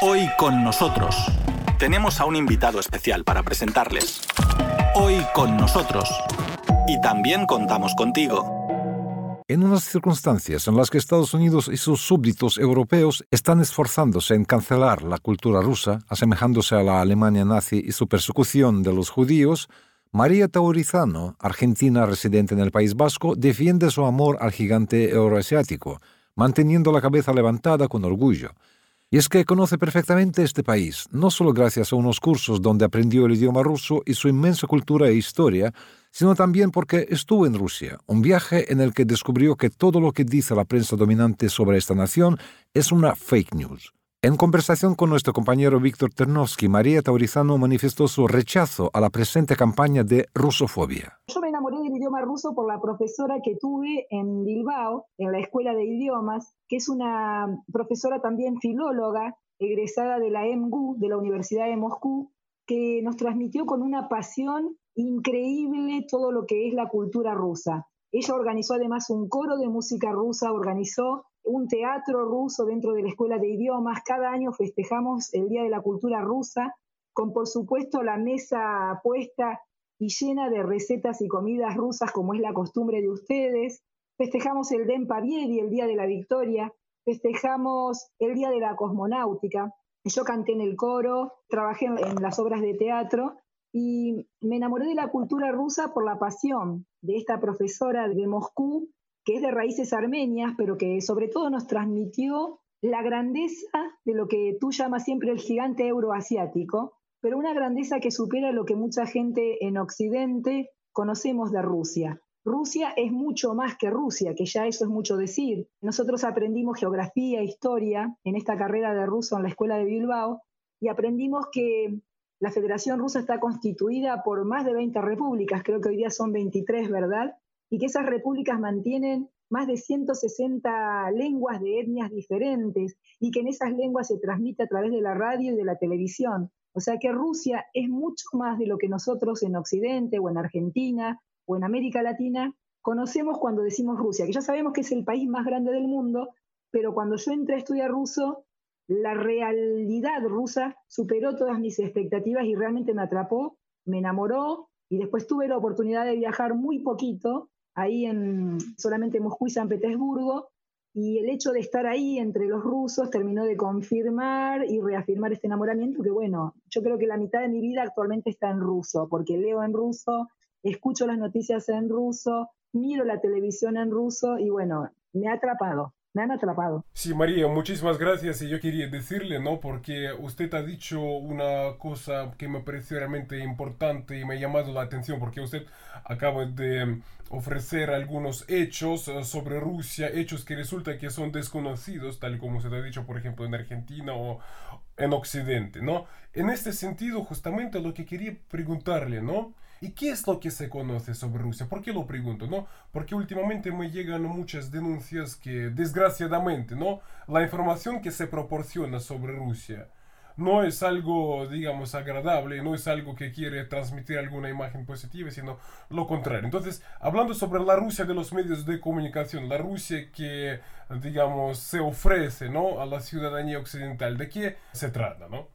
Hoy con nosotros tenemos a un invitado especial para presentarles. Hoy con nosotros. Y también contamos contigo. En unas circunstancias en las que Estados Unidos y sus súbditos europeos están esforzándose en cancelar la cultura rusa, asemejándose a la Alemania nazi y su persecución de los judíos, María Taurizano, argentina residente en el País Vasco, defiende su amor al gigante euroasiático, manteniendo la cabeza levantada con orgullo. Y es que conoce perfectamente este país, no solo gracias a unos cursos donde aprendió el idioma ruso y su inmensa cultura e historia, sino también porque estuvo en Rusia, un viaje en el que descubrió que todo lo que dice la prensa dominante sobre esta nación es una fake news. En conversación con nuestro compañero Víctor Ternovsky, María Taurizano manifestó su rechazo a la presente campaña de rusofobia. Yo me enamoré del idioma ruso por la profesora que tuve en Bilbao, en la Escuela de Idiomas, que es una profesora también filóloga, egresada de la MGU, de la Universidad de Moscú, que nos transmitió con una pasión increíble todo lo que es la cultura rusa. Ella organizó además un coro de música rusa, organizó un teatro ruso dentro de la Escuela de Idiomas. Cada año festejamos el Día de la Cultura Rusa, con por supuesto la mesa puesta y llena de recetas y comidas rusas como es la costumbre de ustedes. Festejamos el Den Pavieri, el Día de la Victoria. Festejamos el Día de la Cosmonáutica. Yo canté en el coro, trabajé en las obras de teatro y me enamoré de la cultura rusa por la pasión de esta profesora de Moscú, que es de raíces armenias, pero que sobre todo nos transmitió la grandeza de lo que tú llamas siempre el gigante euroasiático, pero una grandeza que supera lo que mucha gente en Occidente conocemos de Rusia. Rusia es mucho más que Rusia, que ya eso es mucho decir. Nosotros aprendimos geografía, historia en esta carrera de ruso en la escuela de Bilbao y aprendimos que la Federación Rusa está constituida por más de 20 repúblicas, creo que hoy día son 23, ¿verdad? Y que esas repúblicas mantienen más de 160 lenguas de etnias diferentes y que en esas lenguas se transmite a través de la radio y de la televisión. O sea que Rusia es mucho más de lo que nosotros en Occidente o en Argentina o en América Latina conocemos cuando decimos Rusia, que ya sabemos que es el país más grande del mundo, pero cuando yo entré a estudiar ruso, la realidad rusa superó todas mis expectativas y realmente me atrapó, me enamoró y después tuve la oportunidad de viajar muy poquito, ahí en solamente Moscú y San Petersburgo, y el hecho de estar ahí entre los rusos terminó de confirmar y reafirmar este enamoramiento que bueno, yo creo que la mitad de mi vida actualmente está en ruso, porque leo en ruso, escucho las noticias en ruso, miro la televisión en ruso y bueno, me ha atrapado me han atrapado. Sí, María, muchísimas gracias. Y yo quería decirle, ¿no? Porque usted ha dicho una cosa que me pareció realmente importante y me ha llamado la atención, porque usted acaba de ofrecer algunos hechos eh, sobre Rusia, hechos que resulta que son desconocidos, tal como se ha dicho, por ejemplo, en Argentina o en Occidente, ¿no? En este sentido, justamente lo que quería preguntarle, ¿no? ¿Y qué es lo que se conoce sobre Rusia? ¿Por qué lo pregunto? ¿no? Porque últimamente me llegan muchas denuncias que, desgraciadamente, ¿no? la información que se proporciona sobre Rusia no es algo, digamos, agradable, no es algo que quiere transmitir alguna imagen positiva, sino lo contrario. Entonces, hablando sobre la Rusia de los medios de comunicación, la Rusia que, digamos, se ofrece, ¿no? A la ciudadanía occidental, ¿de qué se trata, no?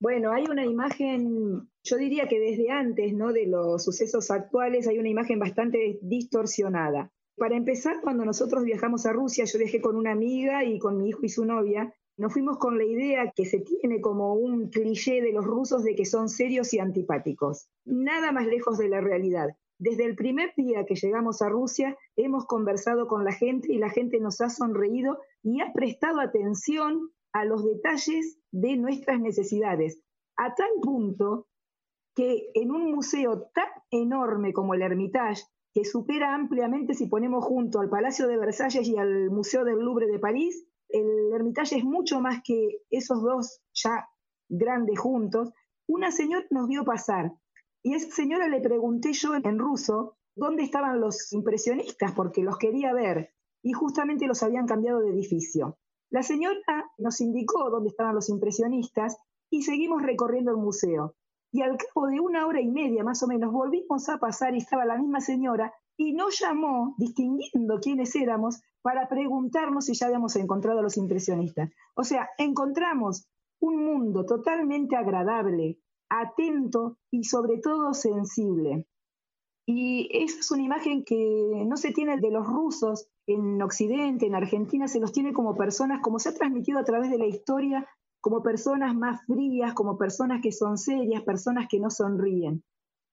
Bueno, hay una imagen, yo diría que desde antes ¿no? de los sucesos actuales hay una imagen bastante distorsionada. Para empezar, cuando nosotros viajamos a Rusia, yo viajé con una amiga y con mi hijo y su novia, nos fuimos con la idea que se tiene como un cliché de los rusos de que son serios y antipáticos. Nada más lejos de la realidad. Desde el primer día que llegamos a Rusia, hemos conversado con la gente y la gente nos ha sonreído y ha prestado atención a los detalles de nuestras necesidades, a tal punto que en un museo tan enorme como el Hermitage, que supera ampliamente si ponemos junto al Palacio de Versalles y al Museo del Louvre de París, el Hermitage es mucho más que esos dos ya grandes juntos, una señora nos vio pasar y a esa señora le pregunté yo en ruso dónde estaban los impresionistas porque los quería ver y justamente los habían cambiado de edificio. La señora nos indicó dónde estaban los impresionistas y seguimos recorriendo el museo. Y al cabo de una hora y media más o menos volvimos a pasar y estaba la misma señora y nos llamó distinguiendo quiénes éramos para preguntarnos si ya habíamos encontrado a los impresionistas. O sea, encontramos un mundo totalmente agradable, atento y sobre todo sensible. Y esa es una imagen que no se tiene de los rusos en Occidente, en Argentina, se los tiene como personas, como se ha transmitido a través de la historia, como personas más frías, como personas que son serias, personas que no sonríen.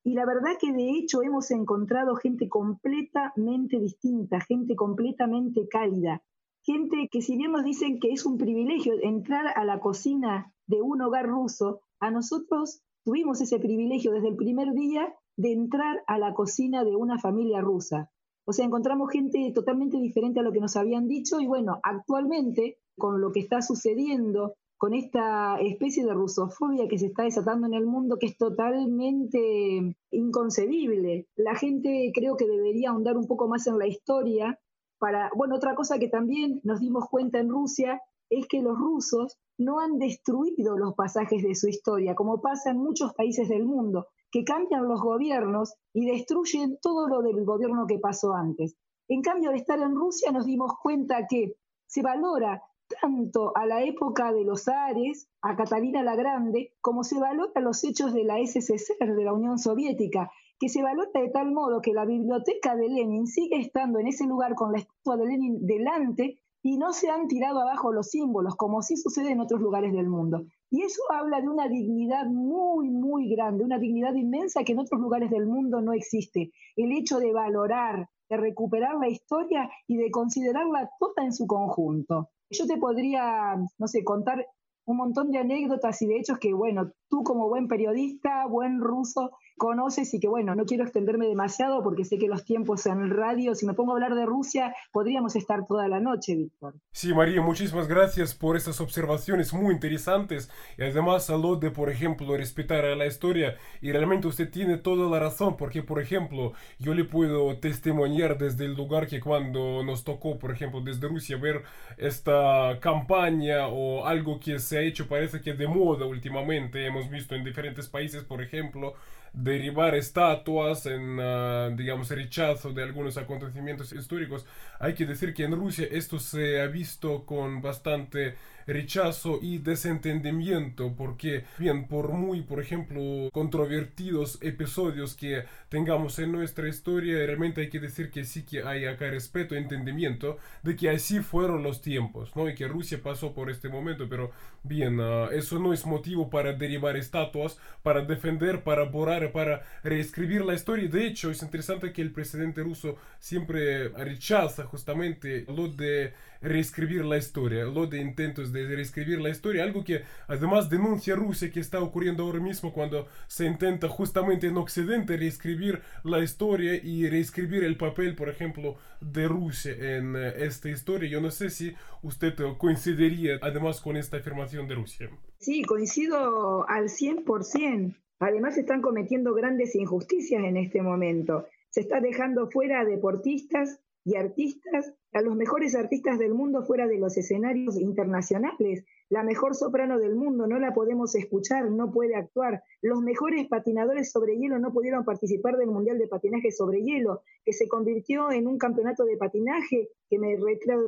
Y la verdad que de hecho hemos encontrado gente completamente distinta, gente completamente cálida, gente que si bien nos dicen que es un privilegio entrar a la cocina de un hogar ruso, a nosotros tuvimos ese privilegio desde el primer día de entrar a la cocina de una familia rusa. O sea, encontramos gente totalmente diferente a lo que nos habían dicho y bueno, actualmente con lo que está sucediendo, con esta especie de rusofobia que se está desatando en el mundo, que es totalmente inconcebible. La gente creo que debería ahondar un poco más en la historia para, bueno, otra cosa que también nos dimos cuenta en Rusia es que los rusos no han destruido los pasajes de su historia, como pasa en muchos países del mundo, que cambian los gobiernos y destruyen todo lo del gobierno que pasó antes. En cambio, al estar en Rusia nos dimos cuenta que se valora tanto a la época de los Ares, a Catalina la Grande, como se valora los hechos de la SSR, de la Unión Soviética, que se valora de tal modo que la biblioteca de Lenin sigue estando en ese lugar con la estatua de Lenin delante y no se han tirado abajo los símbolos, como sí sucede en otros lugares del mundo. Y eso habla de una dignidad muy, muy grande, una dignidad inmensa que en otros lugares del mundo no existe. El hecho de valorar, de recuperar la historia y de considerarla toda en su conjunto. Yo te podría, no sé, contar un montón de anécdotas y de hechos que, bueno, tú como buen periodista, buen ruso, conoces y que bueno, no quiero extenderme demasiado porque sé que los tiempos en radio, si me pongo a hablar de Rusia, podríamos estar toda la noche, Víctor. Sí, María, muchísimas gracias por estas observaciones muy interesantes. Y además lo de, por ejemplo, respetar a la historia. Y realmente usted tiene toda la razón porque, por ejemplo, yo le puedo testimoniar desde el lugar que cuando nos tocó, por ejemplo, desde Rusia ver esta campaña o algo que se ha hecho parece que de moda últimamente, hemos visto en diferentes países, por ejemplo, derribar estatuas en, ah, digamos, rechazo de algunos acontecimientos históricos. Hay que decir que en Rusia esto se ha visto con bastante rechazo y desentendimiento porque bien por muy por ejemplo controvertidos episodios que tengamos en nuestra historia realmente hay que decir que sí que hay acá respeto e entendimiento de que así fueron los tiempos no y que Rusia pasó por este momento pero bien ah, eso no es motivo para derribar estatuas para defender para borrar para reescribir la historia de hecho es interesante que el presidente ruso siempre rechaza justamente lo de reescribir la historia, lo de intentos de reescribir la historia, algo que además denuncia Rusia que está ocurriendo ahora mismo cuando se intenta justamente en Occidente reescribir la historia y reescribir el papel, por ejemplo, de Rusia en eh, esta historia. Yo no sé si usted coincidiría además con esta afirmación de Rusia. Sí, coincido al 100%. Además están cometiendo grandes injusticias en este momento. Se está dejando fuera a deportistas y artistas, a los mejores artistas del mundo fuera de los escenarios internacionales. La mejor soprano del mundo no la podemos escuchar, no puede actuar. Los mejores patinadores sobre hielo no pudieron participar del Mundial de Patinaje sobre Hielo, que se convirtió en un campeonato de patinaje que me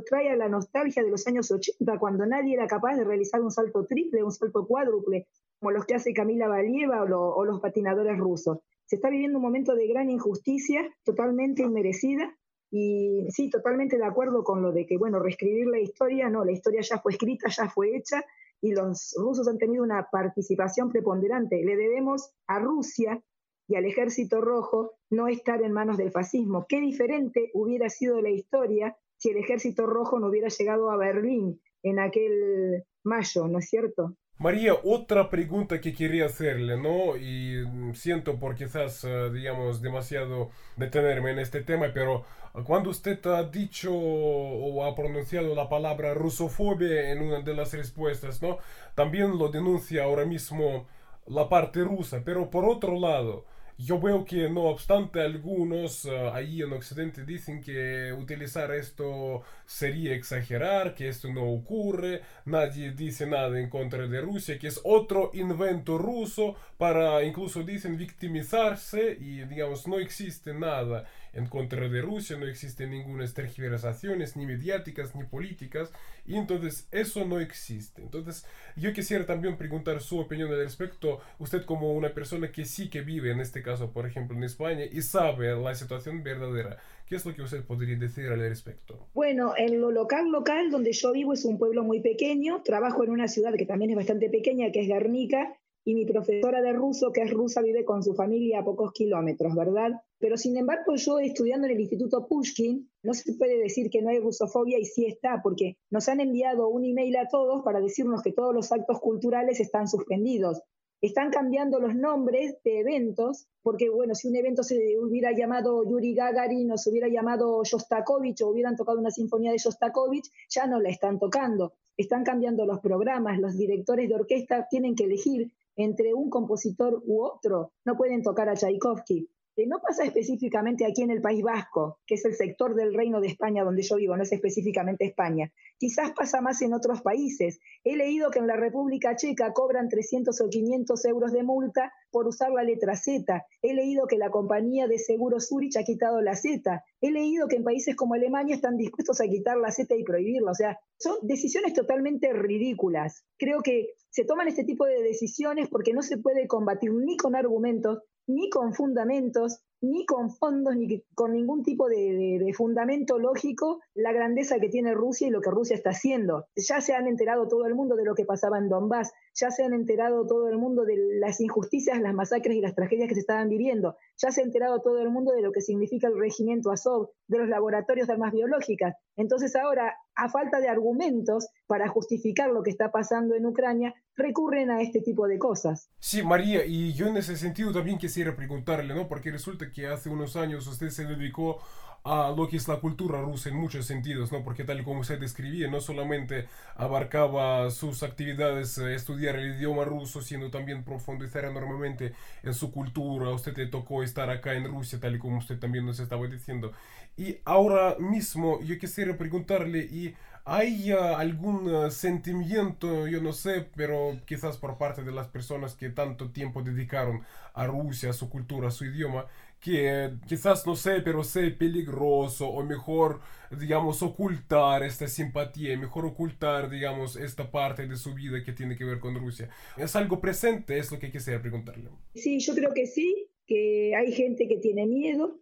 trae a la nostalgia de los años 80, cuando nadie era capaz de realizar un salto triple, un salto cuádruple, como los que hace Camila Valieva o, o los patinadores rusos. Se está viviendo un momento de gran injusticia, totalmente inmerecida, y sí, totalmente de acuerdo con lo de que, bueno, reescribir la historia, no, la historia ya fue escrita, ya fue hecha y los rusos han tenido una participación preponderante. Le debemos a Rusia y al ejército rojo no estar en manos del fascismo. Qué diferente hubiera sido la historia si el ejército rojo no hubiera llegado a Berlín en aquel mayo, ¿no es cierto? María, otra pregunta que quería hacerle, ¿no? Y siento por quizás, eh, digamos, demasiado detenerme en este tema, pero cuando usted ha dicho o ha pronunciado la palabra rusofobia en una de las respuestas, ¿no? También lo denuncia ahora mismo la parte rusa, pero por otro lado, yo veo que no obstante algunos uh, ahí en Occidente dicen que utilizar esto sería exagerar, que esto no ocurre, nadie dice nada en contra de Rusia, que es otro invento ruso para incluso dicen victimizarse y digamos no existe nada en contra de Rusia, no existe ninguna tergiversaciones ni mediáticas ni políticas y entonces eso no existe. Entonces yo quisiera también preguntar su opinión al respecto, usted como una persona que sí que vive en este caso, por ejemplo, en España y sabe la situación verdadera. ¿Qué es lo que usted podría decir al respecto? Bueno, en lo local, local, donde yo vivo es un pueblo muy pequeño, trabajo en una ciudad que también es bastante pequeña, que es Guernica, y mi profesora de ruso, que es rusa, vive con su familia a pocos kilómetros, ¿verdad? Pero sin embargo, yo estudiando en el Instituto Pushkin, no se puede decir que no hay rusofobia y sí está, porque nos han enviado un email a todos para decirnos que todos los actos culturales están suspendidos. Están cambiando los nombres de eventos, porque bueno, si un evento se hubiera llamado Yuri Gagarin o se hubiera llamado Shostakovich o hubieran tocado una sinfonía de Shostakovich, ya no la están tocando. Están cambiando los programas, los directores de orquesta tienen que elegir entre un compositor u otro. No pueden tocar a Tchaikovsky. Eh, no pasa específicamente aquí en el País Vasco, que es el sector del Reino de España donde yo vivo, no es específicamente España. Quizás pasa más en otros países. He leído que en la República Checa cobran 300 o 500 euros de multa por usar la letra Z. He leído que la compañía de seguros Zurich ha quitado la Z. He leído que en países como Alemania están dispuestos a quitar la Z y prohibirla. O sea, son decisiones totalmente ridículas. Creo que se toman este tipo de decisiones porque no se puede combatir ni con argumentos, ni con fundamentos, ni con fondos, ni con ningún tipo de, fundamento lógico la grandeza que tiene Rusia y lo que Rusia está haciendo. Ya se han enterado todo el mundo de lo que pasaba en Donbass, ya se han enterado todo el mundo de las injusticias, las masacres y las tragedias que se estaban viviendo, ya se ha enterado todo el mundo de lo que significa el regimiento Azov, de los laboratorios de armas biológicas. Entonces ahora, a falta de argumentos para justificar lo que está pasando en Ucrania, recurren a este tipo de cosas. Sí, María, y yo en ese sentido también quisiera preguntarle, ¿no? Porque resulta que hace unos años usted se dedicó a lo que es la cultura rusa en muchos sentidos, ¿no? Porque tal como usted describía, no solamente abarcaba sus actividades eh, estudiar el idioma ruso, sino también profundizar enormemente en su cultura. A usted le tocó estar acá en Rusia, tal como usted también nos estaba diciendo. Y ahora mismo yo quisiera preguntarle, ¿y hay uh, algún uh, sentimiento, yo no sé, pero quizás por parte de las personas que tanto tiempo dedicaron a Rusia, a su cultura, a su idioma, que quizás no sé, pero sé peligroso o mejor, digamos, ocultar esta simpatía, mejor ocultar, digamos, esta parte de su vida que tiene que ver con Rusia. ¿Es algo presente? Es lo que quisiera preguntarle. Sí, yo creo que sí, que hay gente que tiene miedo,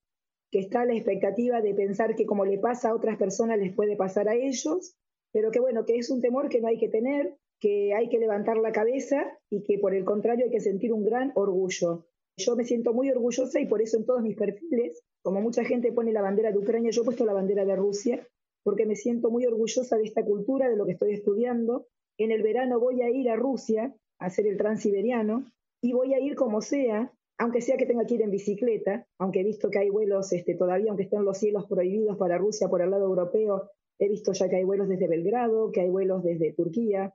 que está a la expectativa de pensar que como le pasa a otras personas les puede pasar a ellos, pero que bueno, que es un temor que no hay que tener, que hay que levantar la cabeza y que por el contrario hay que sentir un gran orgullo. Yo me siento muy orgullosa y por eso en todos mis perfiles, como mucha gente pone la bandera de Ucrania, yo he puesto la bandera de Rusia, porque me siento muy orgullosa de esta cultura, de lo que estoy estudiando. En el verano voy a ir a Rusia a hacer el transiberiano y voy a ir como sea, aunque sea que tenga que ir en bicicleta, aunque he visto que hay vuelos este, todavía, aunque estén los cielos prohibidos para Rusia por el lado europeo, he visto ya que hay vuelos desde Belgrado, que hay vuelos desde Turquía.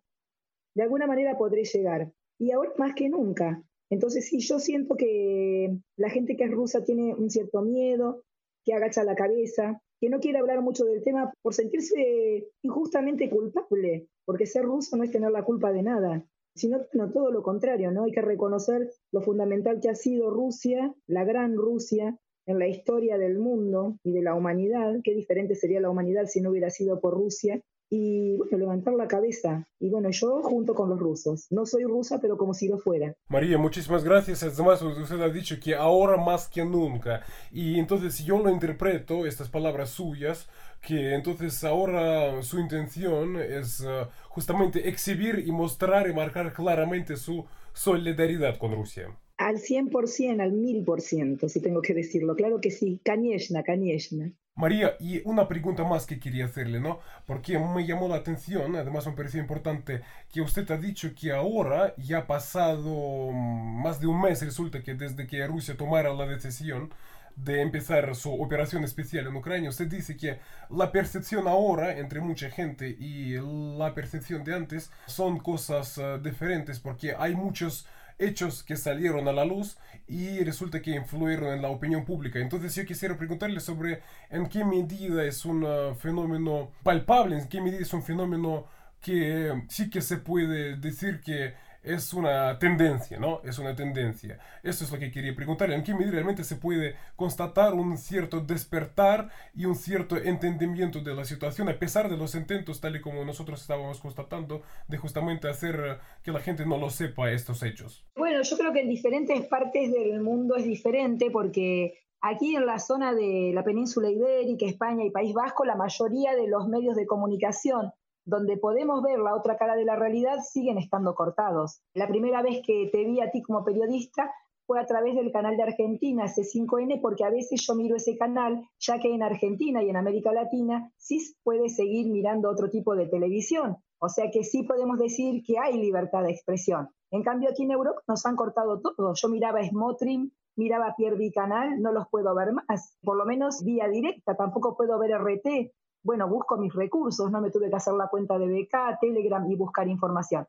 De alguna manera podré llegar. Y ahora más que nunca, entonces sí, yo siento que la gente que es rusa tiene un cierto miedo, que agacha la cabeza, que no quiere hablar mucho del tema por sentirse injustamente culpable, porque ser ruso no es tener la culpa de nada, sino todo lo contrario, ¿no? Hay que reconocer lo fundamental que ha sido Rusia, la gran Rusia, en la historia del mundo y de la humanidad, qué diferente sería la humanidad si no hubiera sido por Rusia, y bueno, levantar la cabeza. Y bueno, yo junto con los rusos. No soy rusa, pero como si lo fuera. María, muchísimas gracias. Además, usted ha dicho que ahora más que nunca. Y entonces yo lo interpreto, estas palabras suyas, que entonces ahora su intención es uh, justamente exhibir y mostrar y marcar claramente su solidaridad con Rusia. Al 100%, al 1000%, si tengo que decirlo. Claro que sí, Kanieshna, Kanieshna. María, y una pregunta más que quería hacerle, ¿no? Porque me llamó la atención, además me pareció importante, que usted ha dicho que ahora ya ha pasado mm, más de un mes, resulta que desde que Rusia tomara la decisión de empezar su operación especial en Ucrania, usted dice que la percepción ahora entre mucha gente y la percepción de antes son cosas uh, diferentes porque hay muchos hechos que salieron a la luz y resulta que influyeron en la opinión pública. Entonces yo quisiera preguntarle sobre en qué medida es un fenómeno palpable, en qué medida es un fenómeno que sí que se puede decir que es una tendencia, ¿no? Es una tendencia. Eso es lo que quería preguntar. ¿En qué medida realmente se puede constatar un cierto despertar y un cierto entendimiento de la situación, a pesar de los intentos, tal y como nosotros estábamos constatando, de justamente hacer que la gente no lo sepa estos hechos? Bueno, yo creo que en diferentes partes del mundo es diferente porque Aquí en la zona de la península ibérica, España y País Vasco, la mayoría de los medios de comunicación donde podemos ver la otra cara de la realidad, siguen estando cortados. La primera vez que te vi a ti como periodista fue a través del canal de Argentina, C5N, porque a veces yo miro ese canal, ya que en Argentina y en América Latina sí puede seguir mirando otro tipo de televisión. O sea que sí podemos decir que hay libertad de expresión. En cambio, aquí en Europa nos han cortado todo. Yo miraba Smotrim, miraba Pierre Canal, no los puedo ver más, por lo menos vía directa, tampoco puedo ver RT, bueno, busco mis recursos, no me tuve que hacer la cuenta de BK, Telegram y buscar información.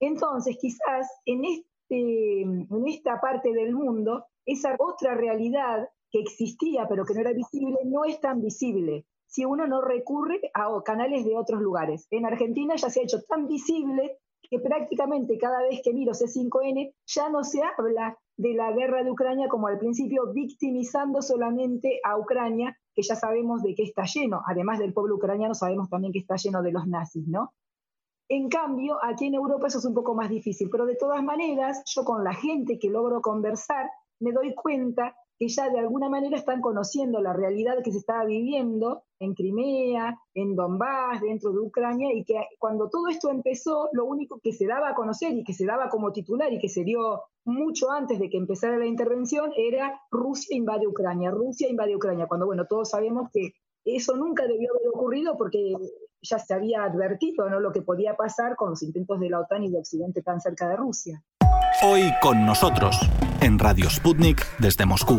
Entonces, quizás en, este, en esta parte del mundo, esa otra realidad que existía pero que no era visible, no es tan visible si uno no recurre a canales de otros lugares. En Argentina ya se ha hecho tan visible que prácticamente cada vez que miro C5N ya no se habla de la guerra de Ucrania como al principio victimizando solamente a Ucrania, que ya sabemos de qué está lleno, además del pueblo ucraniano sabemos también que está lleno de los nazis, ¿no? En cambio, aquí en Europa eso es un poco más difícil, pero de todas maneras, yo con la gente que logro conversar, me doy cuenta que ya de alguna manera están conociendo la realidad que se estaba viviendo en Crimea, en Donbass, dentro de Ucrania, y que cuando todo esto empezó, lo único que se daba a conocer y que se daba como titular y que se dio mucho antes de que empezara la intervención era Rusia invade Ucrania, Rusia invade Ucrania, cuando bueno, todos sabemos que eso nunca debió haber ocurrido porque ya se había advertido ¿no? lo que podía pasar con los intentos de la OTAN y de Occidente tan cerca de Rusia. Hoy con nosotros, en Radio Sputnik desde Moscú.